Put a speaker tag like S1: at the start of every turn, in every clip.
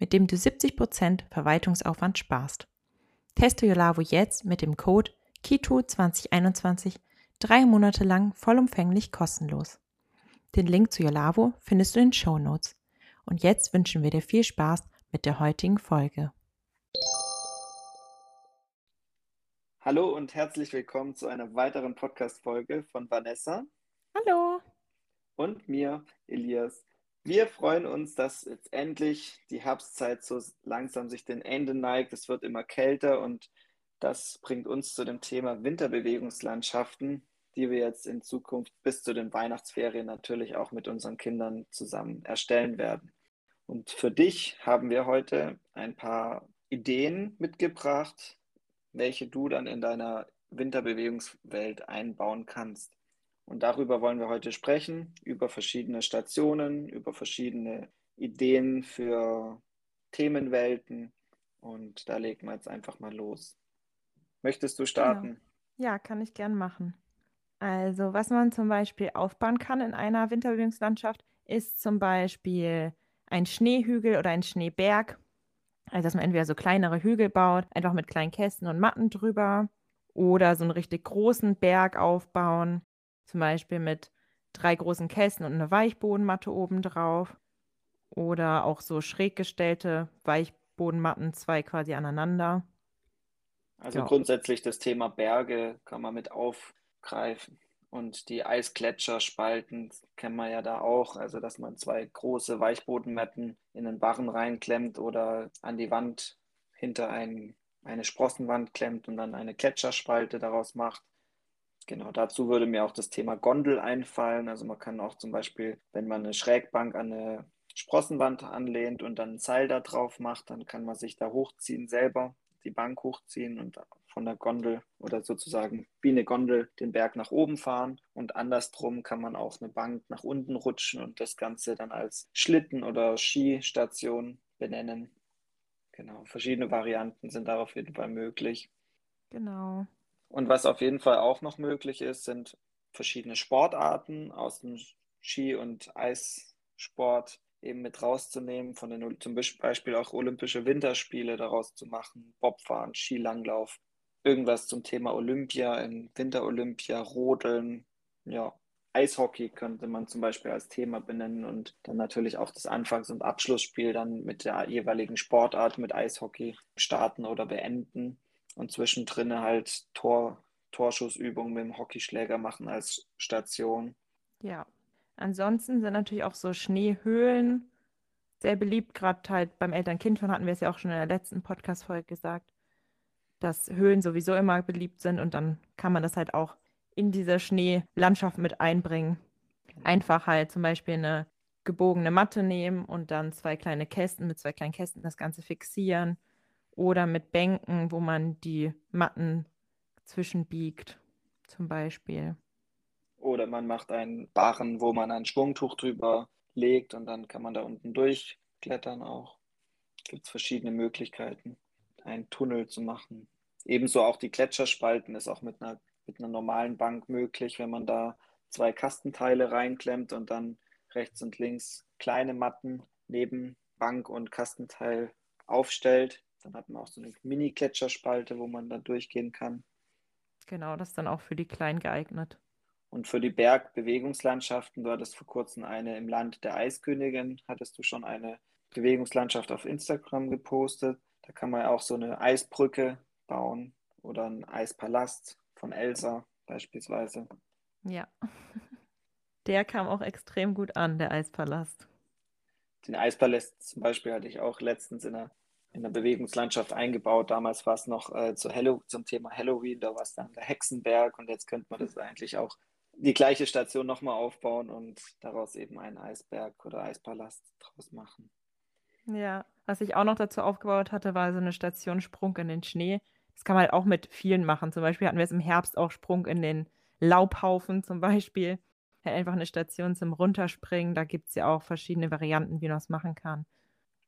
S1: mit dem du 70% Verwaltungsaufwand sparst. Teste Yolavo jetzt mit dem Code KITO2021 drei Monate lang vollumfänglich kostenlos. Den Link zu Yolavo findest du in den Show Notes. Und jetzt wünschen wir dir viel Spaß mit der heutigen Folge.
S2: Hallo und herzlich willkommen zu einer weiteren Podcast-Folge von Vanessa.
S1: Hallo.
S2: Und mir, Elias. Wir freuen uns, dass jetzt endlich die Herbstzeit so langsam sich den Ende neigt. Es wird immer kälter und das bringt uns zu dem Thema Winterbewegungslandschaften, die wir jetzt in Zukunft bis zu den Weihnachtsferien natürlich auch mit unseren Kindern zusammen erstellen werden. Und für dich haben wir heute ein paar Ideen mitgebracht, welche du dann in deiner Winterbewegungswelt einbauen kannst. Und darüber wollen wir heute sprechen, über verschiedene Stationen, über verschiedene Ideen für Themenwelten. Und da legen wir jetzt einfach mal los. Möchtest du starten?
S1: Genau. Ja, kann ich gern machen. Also, was man zum Beispiel aufbauen kann in einer Winterbewegungslandschaft, ist zum Beispiel ein Schneehügel oder ein Schneeberg also, dass man entweder so kleinere Hügel baut, einfach mit kleinen Kästen und Matten drüber oder so einen richtig großen Berg aufbauen, zum Beispiel mit drei großen Kästen und eine Weichbodenmatte obendrauf oder auch so schräg gestellte Weichbodenmatten, zwei quasi aneinander.
S2: Also ja. grundsätzlich das Thema Berge kann man mit aufgreifen. Und die Eisgletscherspalten kennen wir ja da auch, also dass man zwei große Weichbodenmatten in den Barren reinklemmt oder an die Wand hinter ein, eine Sprossenwand klemmt und dann eine Gletscherspalte daraus macht. Genau, dazu würde mir auch das Thema Gondel einfallen. Also man kann auch zum Beispiel, wenn man eine Schrägbank an eine Sprossenwand anlehnt und dann ein Seil da drauf macht, dann kann man sich da hochziehen selber, die Bank hochziehen und von der Gondel oder sozusagen wie eine Gondel den Berg nach oben fahren und andersrum kann man auch eine Bank nach unten rutschen und das Ganze dann als Schlitten oder Skistation benennen. Genau, verschiedene Varianten sind da auf jeden Fall möglich.
S1: Genau.
S2: Und was auf jeden Fall auch noch möglich ist, sind verschiedene Sportarten aus dem Ski- und Eissport eben mit rauszunehmen, von den zum Beispiel auch Olympische Winterspiele daraus zu machen, Bobfahren, Skilanglauf, irgendwas zum Thema Olympia, in Winterolympia, Rodeln, ja, Eishockey könnte man zum Beispiel als Thema benennen und dann natürlich auch das Anfangs- und Abschlussspiel dann mit der jeweiligen Sportart mit Eishockey starten oder beenden und zwischendrin halt Tor, Torschussübungen mit dem Hockeyschläger machen als Station.
S1: Ja, ansonsten sind natürlich auch so Schneehöhlen sehr beliebt, gerade halt beim Eltern-Kind hatten wir es ja auch schon in der letzten Podcast-Folge gesagt dass Höhlen sowieso immer beliebt sind und dann kann man das halt auch in diese Schneelandschaft mit einbringen. Genau. Einfach halt zum Beispiel eine gebogene Matte nehmen und dann zwei kleine Kästen, mit zwei kleinen Kästen das Ganze fixieren oder mit Bänken, wo man die Matten zwischenbiegt, zum Beispiel.
S2: Oder man macht einen Barren, wo man ein Schwungtuch drüber legt und dann kann man da unten durchklettern auch. Gibt es verschiedene Möglichkeiten einen Tunnel zu machen. Ebenso auch die Gletscherspalten ist auch mit einer, mit einer normalen Bank möglich, wenn man da zwei Kastenteile reinklemmt und dann rechts und links kleine Matten neben Bank und Kastenteil aufstellt. Dann hat man auch so eine Mini-Gletscherspalte, wo man da durchgehen kann.
S1: Genau, das ist dann auch für die Kleinen geeignet.
S2: Und für die Bergbewegungslandschaften, du hattest vor kurzem eine im Land der Eiskönigin, hattest du schon eine Bewegungslandschaft auf Instagram gepostet. Da kann man auch so eine Eisbrücke bauen oder einen Eispalast von Elsa beispielsweise.
S1: Ja, der kam auch extrem gut an, der Eispalast.
S2: Den Eispalast zum Beispiel hatte ich auch letztens in einer, in einer Bewegungslandschaft eingebaut. Damals war es noch äh, zu Hello, zum Thema Halloween, da war es dann der Hexenberg und jetzt könnte man das eigentlich auch die gleiche Station nochmal aufbauen und daraus eben einen Eisberg oder Eispalast draus machen.
S1: Ja, was ich auch noch dazu aufgebaut hatte, war so eine Station Sprung in den Schnee. Das kann man halt auch mit vielen machen. Zum Beispiel hatten wir es im Herbst auch Sprung in den Laubhaufen zum Beispiel. Halt einfach eine Station zum Runterspringen. Da gibt es ja auch verschiedene Varianten, wie man das machen kann.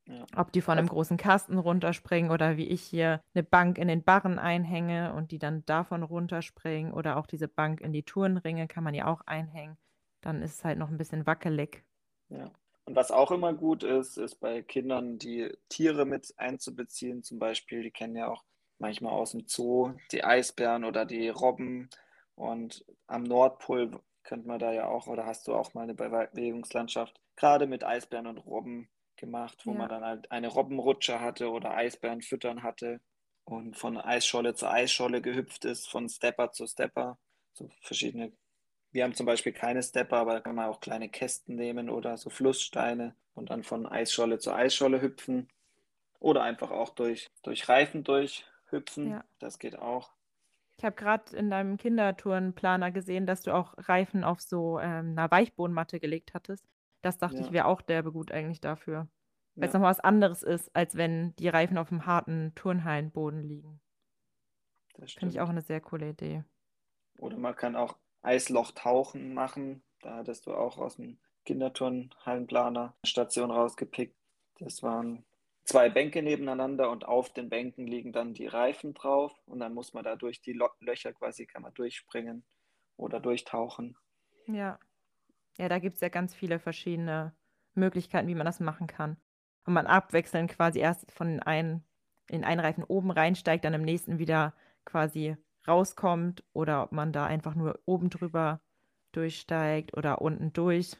S1: Ja. Ob die von einem großen Kasten runterspringen oder wie ich hier eine Bank in den Barren einhänge und die dann davon runterspringen oder auch diese Bank in die Turnringe kann man ja auch einhängen. Dann ist es halt noch ein bisschen wackelig.
S2: Ja. Und was auch immer gut ist, ist bei Kindern die Tiere mit einzubeziehen. Zum Beispiel, die kennen ja auch manchmal aus dem Zoo die Eisbären oder die Robben. Und am Nordpol könnte man da ja auch, oder hast du auch mal eine Bewegungslandschaft, gerade mit Eisbären und Robben gemacht, wo ja. man dann halt eine Robbenrutsche hatte oder Eisbären füttern hatte und von Eisscholle zu Eisscholle gehüpft ist, von Stepper zu Stepper. So verschiedene. Wir haben zum Beispiel keine Stepper, aber da kann man auch kleine Kästen nehmen oder so Flusssteine und dann von Eisscholle zu Eisscholle hüpfen. Oder einfach auch durch, durch Reifen durchhüpfen. Ja. Das geht auch.
S1: Ich habe gerade in deinem Kindertourenplaner gesehen, dass du auch Reifen auf so ähm, einer Weichbodenmatte gelegt hattest. Das dachte ja. ich, wäre auch derbe gut eigentlich dafür. Weil es nochmal was anderes ist, als wenn die Reifen auf dem harten Turnhallenboden liegen. Finde ich auch eine sehr coole Idee.
S2: Oder man kann auch Eislochtauchen machen. Da hattest du auch aus dem Kinderturnhallenplaner Station rausgepickt. Das waren zwei Bänke nebeneinander und auf den Bänken liegen dann die Reifen drauf und dann muss man da durch die Löcher quasi kann man durchspringen oder durchtauchen.
S1: Ja. Ja, da gibt es ja ganz viele verschiedene Möglichkeiten, wie man das machen kann. Und man abwechselnd quasi erst von einen, in einen Reifen oben reinsteigt, dann im nächsten wieder quasi rauskommt oder ob man da einfach nur oben drüber durchsteigt oder unten durch.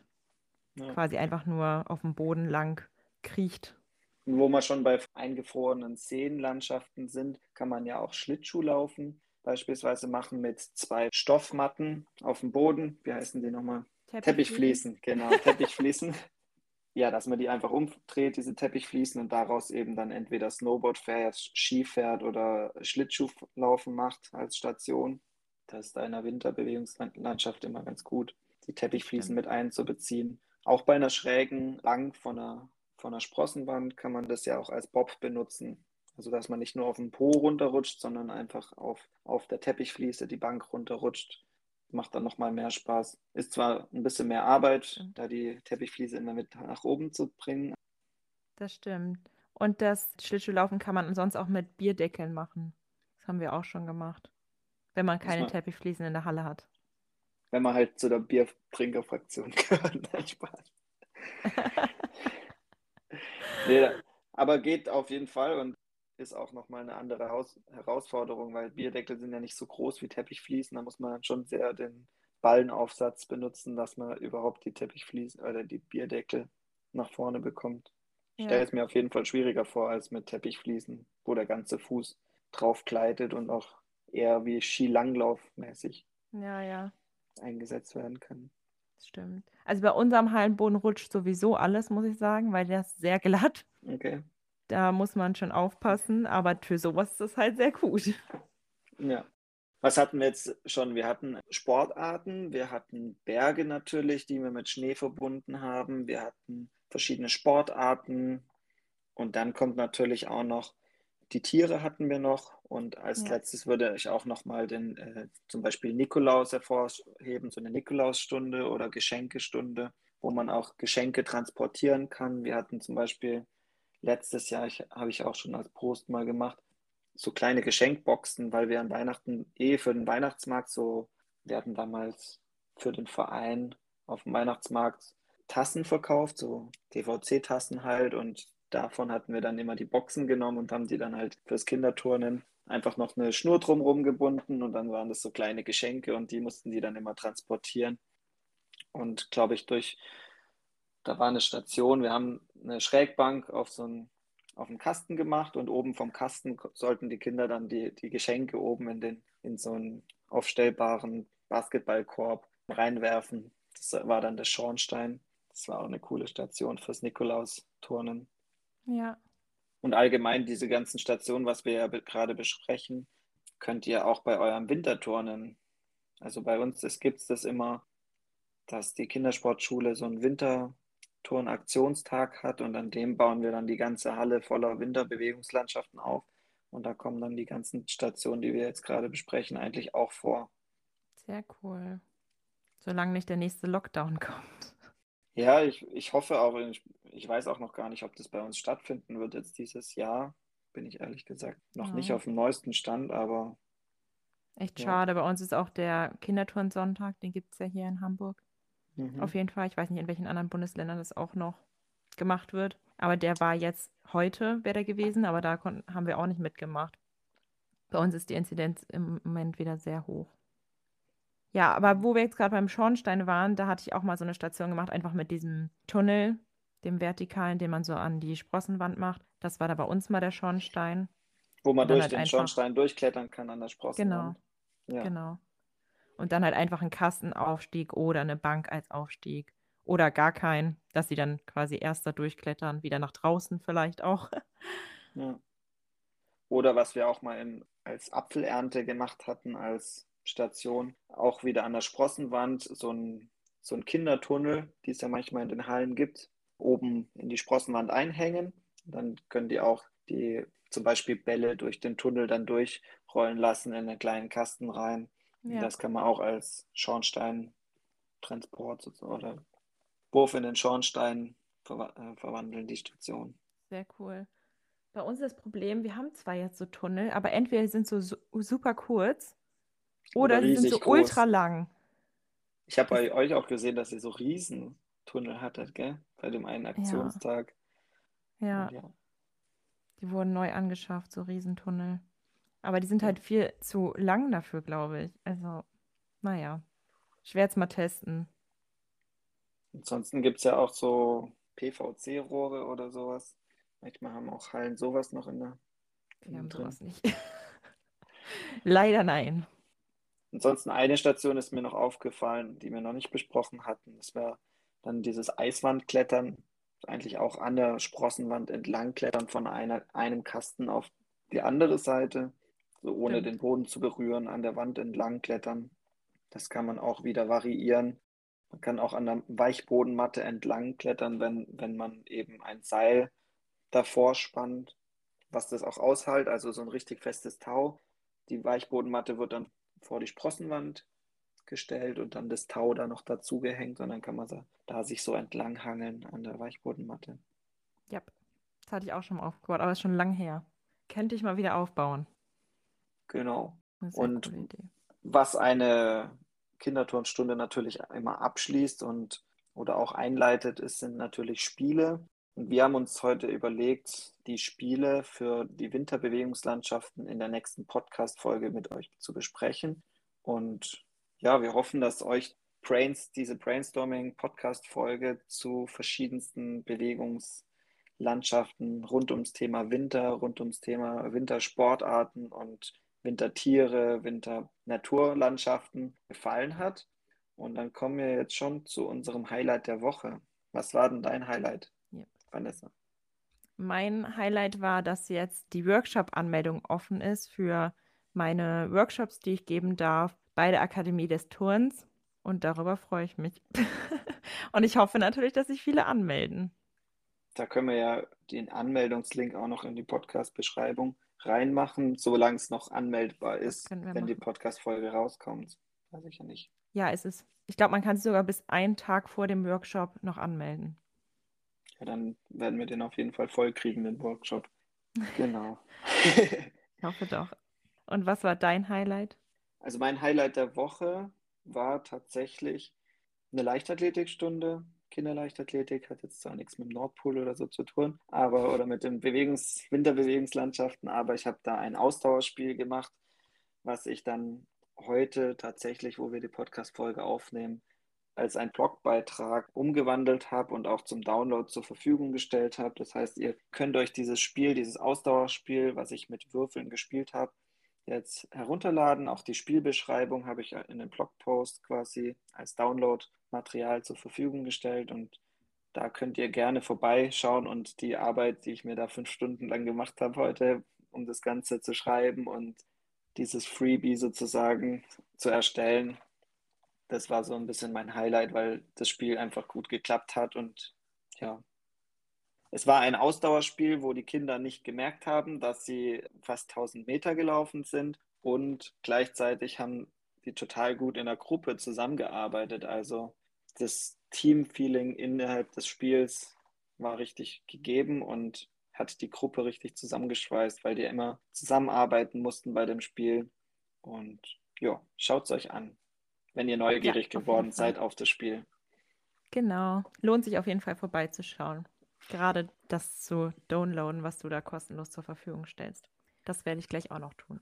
S1: Ja. Quasi einfach nur auf dem Boden lang kriecht.
S2: Und wo wir schon bei eingefrorenen Seenlandschaften sind, kann man ja auch Schlittschuh laufen. Beispielsweise machen mit zwei Stoffmatten auf dem Boden. Wie heißen die nochmal? Teppichfliesen, genau, Teppichfliesen. ja, dass man die einfach umdreht, diese Teppichfliesen, und daraus eben dann entweder Snowboard fährt, Ski fährt oder Schlittschuhlaufen macht als Station. Das ist in der Winterbewegungslandschaft immer ganz gut, die Teppichfliesen mit einzubeziehen. Auch bei einer schrägen Lang von einer, von einer Sprossenwand kann man das ja auch als Bob benutzen. Also dass man nicht nur auf dem Po runterrutscht, sondern einfach auf, auf der Teppichfliese die Bank runterrutscht macht dann nochmal mehr Spaß. Ist zwar ein bisschen mehr Arbeit, da die Teppichfliese immer mit nach oben zu bringen.
S1: Das stimmt. Und das Schlittschuhlaufen kann man sonst auch mit Bierdeckeln machen. Das haben wir auch schon gemacht. Wenn man keine Teppichfliesen in der Halle hat.
S2: Wenn man halt zu der Biertrinkerfraktion gehört. Nein, Spaß. nee, aber geht auf jeden Fall und ist auch nochmal eine andere Haus Herausforderung, weil Bierdeckel sind ja nicht so groß wie Teppichfliesen. Da muss man dann schon sehr den Ballenaufsatz benutzen, dass man überhaupt die Teppichfliesen oder die Bierdeckel nach vorne bekommt. Ich ja. stelle es mir auf jeden Fall schwieriger vor als mit Teppichfliesen, wo der ganze Fuß drauf gleitet und auch eher wie Skilanglauf-mäßig
S1: ja, ja.
S2: eingesetzt werden kann.
S1: Das stimmt. Also bei unserem Hallenboden rutscht sowieso alles, muss ich sagen, weil der ist sehr glatt.
S2: Okay.
S1: Da muss man schon aufpassen, aber für sowas ist das halt sehr gut.
S2: Ja. Was hatten wir jetzt schon? Wir hatten Sportarten, wir hatten Berge natürlich, die wir mit Schnee verbunden haben, wir hatten verschiedene Sportarten und dann kommt natürlich auch noch die Tiere hatten wir noch und als ja. letztes würde ich auch noch mal den äh, zum Beispiel Nikolaus hervorheben, so eine Nikolausstunde oder Geschenkestunde, wo man auch Geschenke transportieren kann. Wir hatten zum Beispiel letztes Jahr, habe ich auch schon als Post mal gemacht, so kleine Geschenkboxen, weil wir an Weihnachten eh für den Weihnachtsmarkt so, wir hatten damals für den Verein auf dem Weihnachtsmarkt Tassen verkauft, so DVC-Tassen halt und davon hatten wir dann immer die Boxen genommen und haben die dann halt fürs Kinderturnen einfach noch eine Schnur drumherum gebunden und dann waren das so kleine Geschenke und die mussten die dann immer transportieren. Und glaube ich, durch da war eine Station, wir haben eine Schrägbank auf so einen, auf einen Kasten gemacht und oben vom Kasten sollten die Kinder dann die, die Geschenke oben in, den, in so einen aufstellbaren Basketballkorb reinwerfen. Das war dann der Schornstein. Das war auch eine coole Station fürs Nikolaus-Turnen.
S1: Ja.
S2: Und allgemein diese ganzen Stationen, was wir ja gerade besprechen, könnt ihr auch bei eurem Winterturnen. Also bei uns gibt es das immer, dass die Kindersportschule so ein Winter Turnaktionstag hat und an dem bauen wir dann die ganze Halle voller Winterbewegungslandschaften auf. Und da kommen dann die ganzen Stationen, die wir jetzt gerade besprechen, eigentlich auch vor.
S1: Sehr cool. Solange nicht der nächste Lockdown kommt.
S2: Ja, ich, ich hoffe auch, ich, ich weiß auch noch gar nicht, ob das bei uns stattfinden wird jetzt dieses Jahr. Bin ich ehrlich gesagt noch ja. nicht auf dem neuesten Stand, aber.
S1: Echt ja. schade. Bei uns ist auch der Kinderturnsonntag, den gibt es ja hier in Hamburg. Mhm. Auf jeden Fall. Ich weiß nicht, in welchen anderen Bundesländern das auch noch gemacht wird. Aber der war jetzt heute, wäre der gewesen, aber da haben wir auch nicht mitgemacht. Bei uns ist die Inzidenz im Moment wieder sehr hoch. Ja, aber wo wir jetzt gerade beim Schornstein waren, da hatte ich auch mal so eine Station gemacht, einfach mit diesem Tunnel, dem vertikalen, den man so an die Sprossenwand macht. Das war da bei uns mal der Schornstein.
S2: Wo man durch halt den. Schornstein durchklettern kann an der Sprossenwand.
S1: Genau. Ja. Genau. Und dann halt einfach ein Kastenaufstieg oder eine Bank als Aufstieg. Oder gar keinen, dass sie dann quasi erst da durchklettern, wieder nach draußen vielleicht auch.
S2: Ja. Oder was wir auch mal in, als Apfelernte gemacht hatten, als Station, auch wieder an der Sprossenwand, so ein, so ein Kindertunnel, die es ja manchmal in den Hallen gibt, oben in die Sprossenwand einhängen. Dann können die auch die zum Beispiel Bälle durch den Tunnel dann durchrollen lassen in einen kleinen Kasten rein. Ja. Das kann man auch als Schornsteintransport oder Wurf in den Schornstein ver äh, verwandeln, die Station.
S1: Sehr cool. Bei uns ist das Problem, wir haben zwar jetzt so Tunnel, aber entweder sind so, so super kurz oder, oder sie sind so groß. ultra lang.
S2: Ich habe bei euch auch gesehen, dass ihr so Riesentunnel hattet, gell? Bei dem einen Aktionstag.
S1: Ja. ja. Die wurden neu angeschafft, so Riesentunnel. Aber die sind halt viel zu lang dafür, glaube ich. Also, naja. Ich werde es mal testen.
S2: Ansonsten gibt es ja auch so PVC-Rohre oder sowas. Manchmal haben auch Hallen sowas noch in der.
S1: Wir haben drin. sowas nicht. Leider nein.
S2: Ansonsten eine Station ist mir noch aufgefallen, die wir noch nicht besprochen hatten. Das wäre dann dieses Eiswandklettern, eigentlich auch an der Sprossenwand entlang klettern von einer, einem Kasten auf die andere Seite so ohne Stimmt. den Boden zu berühren, an der Wand entlang klettern. Das kann man auch wieder variieren. Man kann auch an der Weichbodenmatte entlang klettern, wenn, wenn man eben ein Seil davor spannt, was das auch aushält, also so ein richtig festes Tau. Die Weichbodenmatte wird dann vor die Sprossenwand gestellt und dann das Tau da noch dazu gehängt und dann kann man da sich so entlang hangeln an der Weichbodenmatte.
S1: Ja, das hatte ich auch schon mal aufgebaut, aber ist schon lang her. Könnte ich mal wieder aufbauen.
S2: Genau. Und was eine Kinderturnstunde natürlich immer abschließt und oder auch einleitet, ist, sind natürlich Spiele. Und wir haben uns heute überlegt, die Spiele für die Winterbewegungslandschaften in der nächsten Podcast-Folge mit euch zu besprechen. Und ja, wir hoffen, dass euch Brains, diese Brainstorming-Podcast-Folge zu verschiedensten Bewegungslandschaften rund ums Thema Winter, rund ums Thema Wintersportarten und Wintertiere, Winternaturlandschaften gefallen hat. Und dann kommen wir jetzt schon zu unserem Highlight der Woche. Was war denn dein Highlight, ja. Vanessa?
S1: Mein Highlight war, dass jetzt die Workshop-Anmeldung offen ist für meine Workshops, die ich geben darf bei der Akademie des Turns. Und darüber freue ich mich. Und ich hoffe natürlich, dass sich viele anmelden.
S2: Da können wir ja den Anmeldungslink auch noch in die Podcast-Beschreibung reinmachen, solange es noch anmeldbar ist, wenn machen. die Podcast-Folge rauskommt. Weiß ich ja nicht.
S1: Ja, es ist. Ich glaube, man kann sich sogar bis einen Tag vor dem Workshop noch anmelden.
S2: Ja, dann werden wir den auf jeden Fall voll kriegen, den Workshop. Genau.
S1: ich hoffe doch. Und was war dein Highlight?
S2: Also mein Highlight der Woche war tatsächlich eine Leichtathletikstunde Kinderleichtathletik, hat jetzt zwar nichts mit dem Nordpol oder so zu tun, aber oder mit den Bewegungs-, Winterbewegungslandschaften, aber ich habe da ein Ausdauerspiel gemacht, was ich dann heute tatsächlich, wo wir die Podcast-Folge aufnehmen, als ein Blogbeitrag umgewandelt habe und auch zum Download zur Verfügung gestellt habe. Das heißt, ihr könnt euch dieses Spiel, dieses Ausdauerspiel, was ich mit Würfeln gespielt habe, jetzt herunterladen. Auch die Spielbeschreibung habe ich in den Blogpost quasi als Download-Material zur Verfügung gestellt und da könnt ihr gerne vorbeischauen und die Arbeit, die ich mir da fünf Stunden lang gemacht habe heute, um das Ganze zu schreiben und dieses Freebie sozusagen zu erstellen, das war so ein bisschen mein Highlight, weil das Spiel einfach gut geklappt hat und ja, es war ein Ausdauerspiel, wo die Kinder nicht gemerkt haben, dass sie fast 1000 Meter gelaufen sind und gleichzeitig haben die total gut in der Gruppe zusammengearbeitet. Also das Teamfeeling innerhalb des Spiels war richtig gegeben und hat die Gruppe richtig zusammengeschweißt, weil die immer zusammenarbeiten mussten bei dem Spiel. Und ja, schaut es euch an, wenn ihr neugierig ja, geworden seid auf das Spiel.
S1: Genau, lohnt sich auf jeden Fall vorbeizuschauen. Gerade das zu downloaden, was du da kostenlos zur Verfügung stellst. Das werde ich gleich auch noch tun.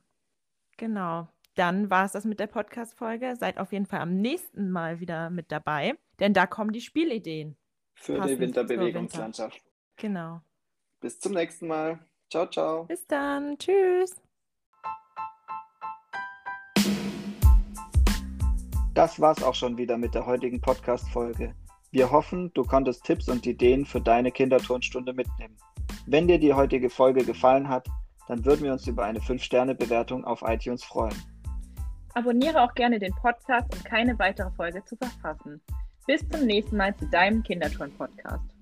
S1: Genau. Dann war es das mit der Podcast-Folge. Seid auf jeden Fall am nächsten Mal wieder mit dabei, denn da kommen die Spielideen.
S2: Für die Winterbewegungslandschaft. Winter.
S1: Genau.
S2: Bis zum nächsten Mal. Ciao, ciao.
S1: Bis dann. Tschüss.
S2: Das war's auch schon wieder mit der heutigen Podcast-Folge. Wir hoffen, du konntest Tipps und Ideen für deine Kinderturnstunde mitnehmen. Wenn dir die heutige Folge gefallen hat, dann würden wir uns über eine 5-Sterne-Bewertung auf iTunes freuen.
S3: Abonniere auch gerne den Podcast, um keine weitere Folge zu verpassen. Bis zum nächsten Mal zu deinem Kinderturn-Podcast.